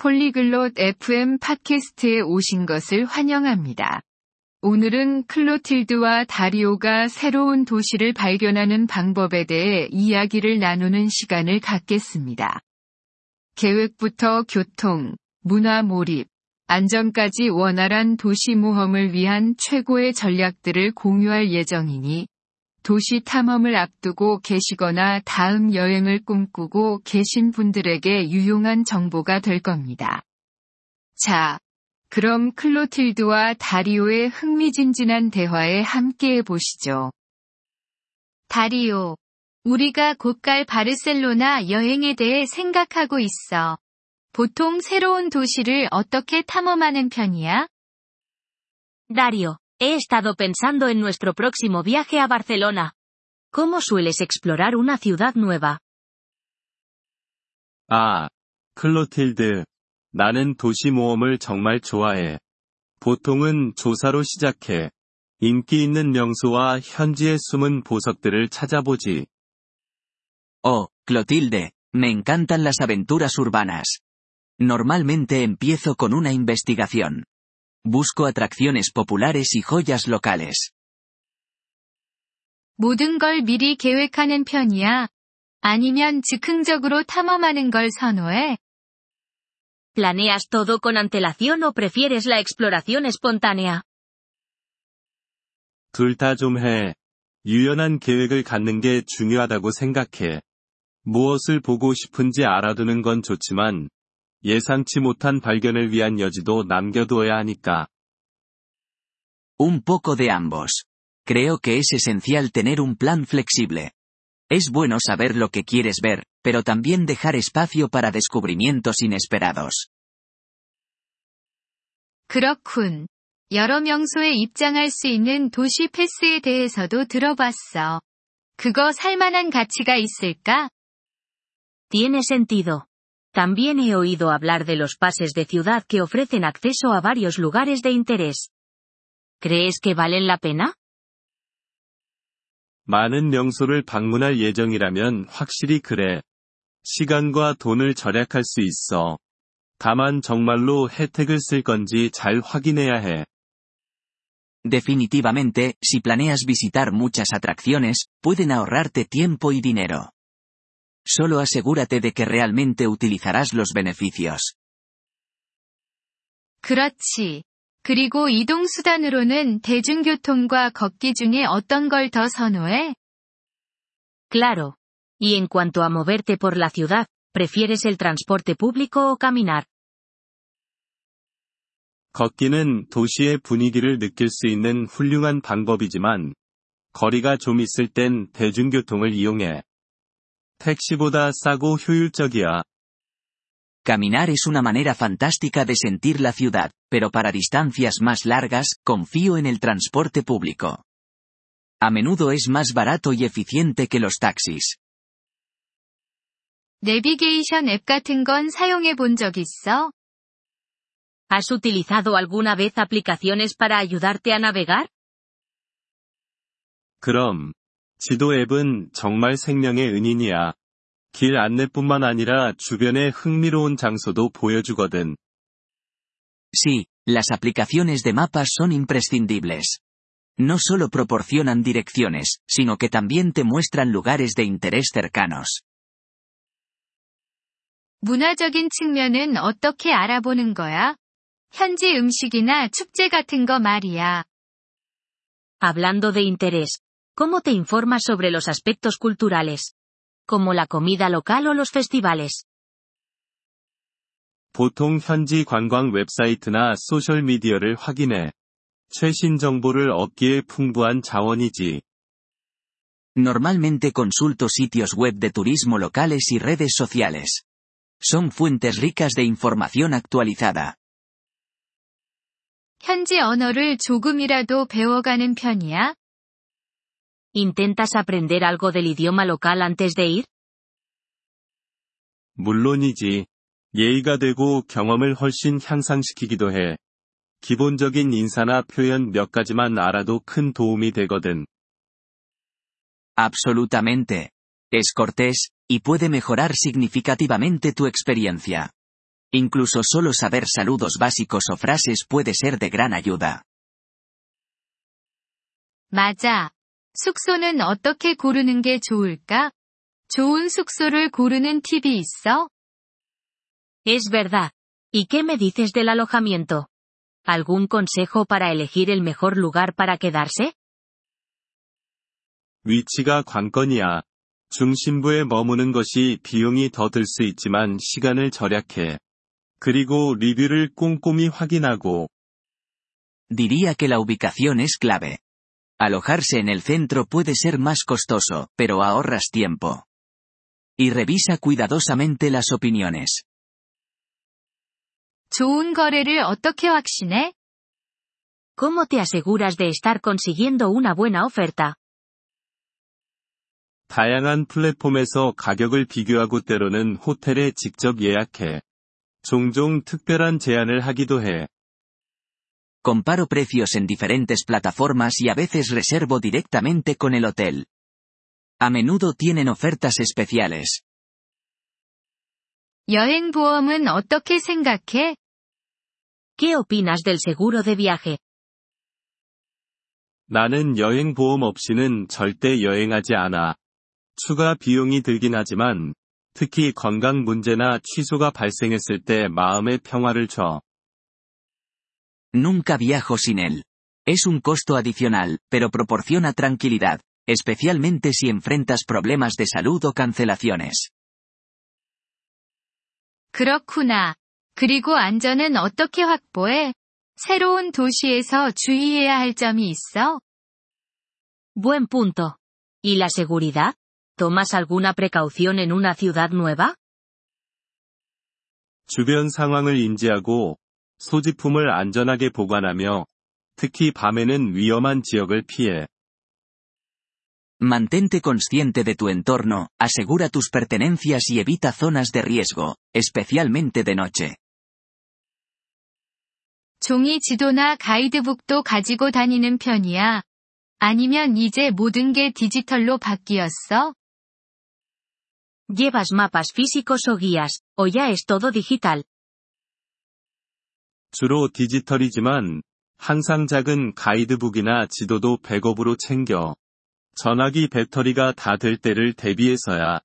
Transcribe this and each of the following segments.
폴리글롯 FM 팟캐스트에 오신 것을 환영합니다. 오늘은 클로틸드와 다리오가 새로운 도시를 발견하는 방법에 대해 이야기를 나누는 시간을 갖겠습니다. 계획부터 교통, 문화 몰입, 안전까지 원활한 도시 모험을 위한 최고의 전략들을 공유할 예정이니 도시 탐험을 앞두고 계시거나 다음 여행을 꿈꾸고 계신 분들에게 유용한 정보가 될 겁니다. 자, 그럼 클로틸드와 다리오의 흥미진진한 대화에 함께해 보시죠. 다리오. 우리가 곧 갈 바르셀로나 여행에 대해 생각하고 있어. 보통 새로운 도시를 어떻게 탐험하는 편이야? Dario, he estado pensando en nuestro próximo viaje a Barcelona. ¿Cómo sueles explorar una ciudad nueva? 아, 클로틸드. 나는 도시 모험을 정말 좋아해. 보통은 조사로 시작해. 인기 있는 명소와 현지의 숨은 보석들을 찾아보지. Oh, Clotilde, me encantan las aventuras urbanas. Normalmente empiezo con una investigación. Busco atracciones populares y joyas locales. 모든 걸 미리 계획하는 편이야? 아니면 즉흥적으로 탐험하는 걸 선호해? ¿Planeas todo con antelación o prefieres la exploración espontánea? 둘 다 좀 해. 유연한 계획을 갖는 게 중요하다고 생각해. 무엇을 보고 싶은지 알아두는 건 좋지만, 예상치 못한 발견을 위한 여지도 남겨두어야 하니까. Un poco de ambos. Creo que es esencial tener un plan flexible. Es bueno saber lo que quieres ver, pero también dejar espacio para descubrimientos inesperados. 그렇군. 여러 명소에 입장할 수 있는 도시 패스에 대해서도 들어봤어. 그거 살만한 가치가 있을까? Tiene sentido. También he oído hablar de los pases de ciudad que ofrecen acceso a varios lugares de interés. ¿Crees que valen la pena? 많은 명소를 방문할 예정이라면 확실히 그래. 시간과 돈을 절약할 수 있어. 다만 정말로 혜택을 쓸 건지 잘 확인해야 해. Definitivamente, si planeas visitar muchas atracciones, pueden ahorrarte tiempo y dinero. Solo asegúrate de que realmente utilizarás los beneficios. 그렇지. 그리고 이동 수단으로는 대중교통과 걷기 중에 어떤 걸 더 선호해? Claro. Y en cuanto a moverte por la ciudad, ¿prefieres el transporte público o caminar? 걷기는 도시의 분위기를 느낄 수 있는 훌륭한 방법이지만, 거리가 좀 있을 땐 대중교통을 이용해. 택시보다 싸고 효율적이야. Caminar es una manera fantástica de sentir la ciudad, pero para distancias más largas, confío en el transporte público. A menudo es más barato y eficiente que los taxis. 내비게이션 앱 같은 건 사용해 본 적 있어? ¿Has utilizado alguna vez aplicaciones para ayudarte a navegar? 그럼, 지도 앱은 정말 생명의 은인이야. 길 안내뿐만 아니라 주변의 흥미로운 장소도 보여주거든. Sí, las aplicaciones de mapas son imprescindibles. No solo proporcionan direcciones, sino que también te muestran lugares de interés cercanos. 문화적인 측면은 어떻게 알아보는 거야? 현지 음식이나 축제 같은 거 말이야. Hablando de interés, ¿cómo te informas sobre los aspectos culturales? Como la comida local o los festivales. 보통 현지 관광 웹사이트나 소셜미디어를 확인해. 최신 정보를 얻기에 풍부한 자원이지. Normalmente consulto sitios web de turismo locales y redes sociales. Son fuentes ricas de información actualizada. 현지 언어를 조금이라도 배워가는 편이야? ¿Intentas aprender algo del idioma local antes de ir? 물론이지. 예의가 되고 경험을 훨씬 향상시키기도 해. 기본적인 인사나 표현 몇 가지만 알아도 큰 도움이 되거든. Absolutamente. Es cortés, y puede mejorar significativamente tu experiencia. Incluso solo saber saludos básicos o frases puede ser de gran ayuda. 맞아. 숙소는 어떻게 고르는 게 좋을까? 좋은 숙소를 고르는 팁이 있어? Es verdad. ¿Y qué me dices del alojamiento? ¿Algún consejo para elegir el mejor lugar para quedarse? 위치가 관건이야. 중심부에 머무는 것이 비용이 더 들 수 있지만 시간을 절약해. 그리고 리뷰를 꼼꼼히 확인하고, Diría que la ubicación es clave. Alojarse en el centro puede ser más costoso, pero ahorras tiempo. Y revisa cuidadosamente las opiniones. 좋은 거래를 어떻게 확신해? ¿Cómo te aseguras de estar consiguiendo una buena oferta? 다양한 플랫폼에서 가격을 비교하고 때로는 호텔에 직접 예약해. 종종 특별한 제안을 하기도 해. Comparo precios en diferentes plataformas y a veces reservo directamente con el hotel. A menudo tienen ofertas especiales. 여행 보험은 어떻게 생각해? ¿Qué opinas del seguro de viaje? 나는 여행 보험 없이는 절대 여행하지 않아. 추가 비용이 들긴 하지만, 특히 건강 문제나 취소가 발생했을 때 마음의 평화를 줘. Nunca viajo sin él. Es un costo adicional, pero proporciona tranquilidad, especialmente si enfrentas problemas de salud o cancelaciones. 그렇구나. 그리고 안전은 어떻게 확보해? 새로운 도시에서 주의해야 할 점이 있어? Buen punto. ¿Y la seguridad? ¿Tomas alguna precaución en una ciudad nueva? 주변 상황을 인지하고, 소지품을 안전하게 보관하며, 특히 밤에는 위험한 지역을 피해. Mantente consciente de tu entorno, asegura tus pertenencias y evita zonas de riesgo, especialmente de noche. 종이 지도나 가이드북도 가지고 다니는 편이야. 아니면 이제 모든 게 디지털로 바뀌었어? ¿Llevas mapas físicos o guías, o ya es todo digital? 주로 디지털이지만, 항상 작은 가이드북이나 지도도 백업으로 챙겨. 전화기 배터리가 다 될 때를 대비해서야.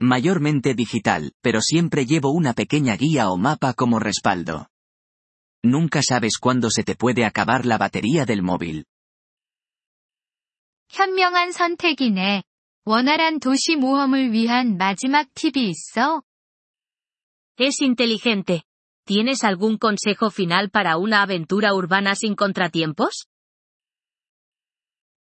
Mayormente digital, pero siempre llevo una pequeña guía o mapa como respaldo. Nunca sabes cuándo se te puede acabar la batería del móvil. 현명한 선택이네. 원활한 도시 모험을 위한 마지막 팁이 있어? Es inteligente. ¿Tienes algún consejo final para una aventura urbana sin contratiempos?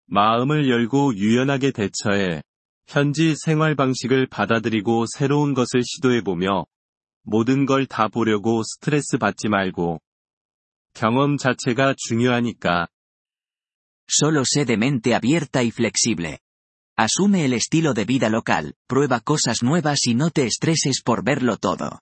마음을 열고 유연하게 대처해. 현지 생활 방식을 받아들이고 새로운 것을 시도해보며, 모든 걸 다 보려고 스트레스 받지 말고. 경험 자체가 중요하니까. Solo sé de mente abierta y flexible. Asume el estilo de vida local, prueba cosas nuevas y no te estreses por verlo todo.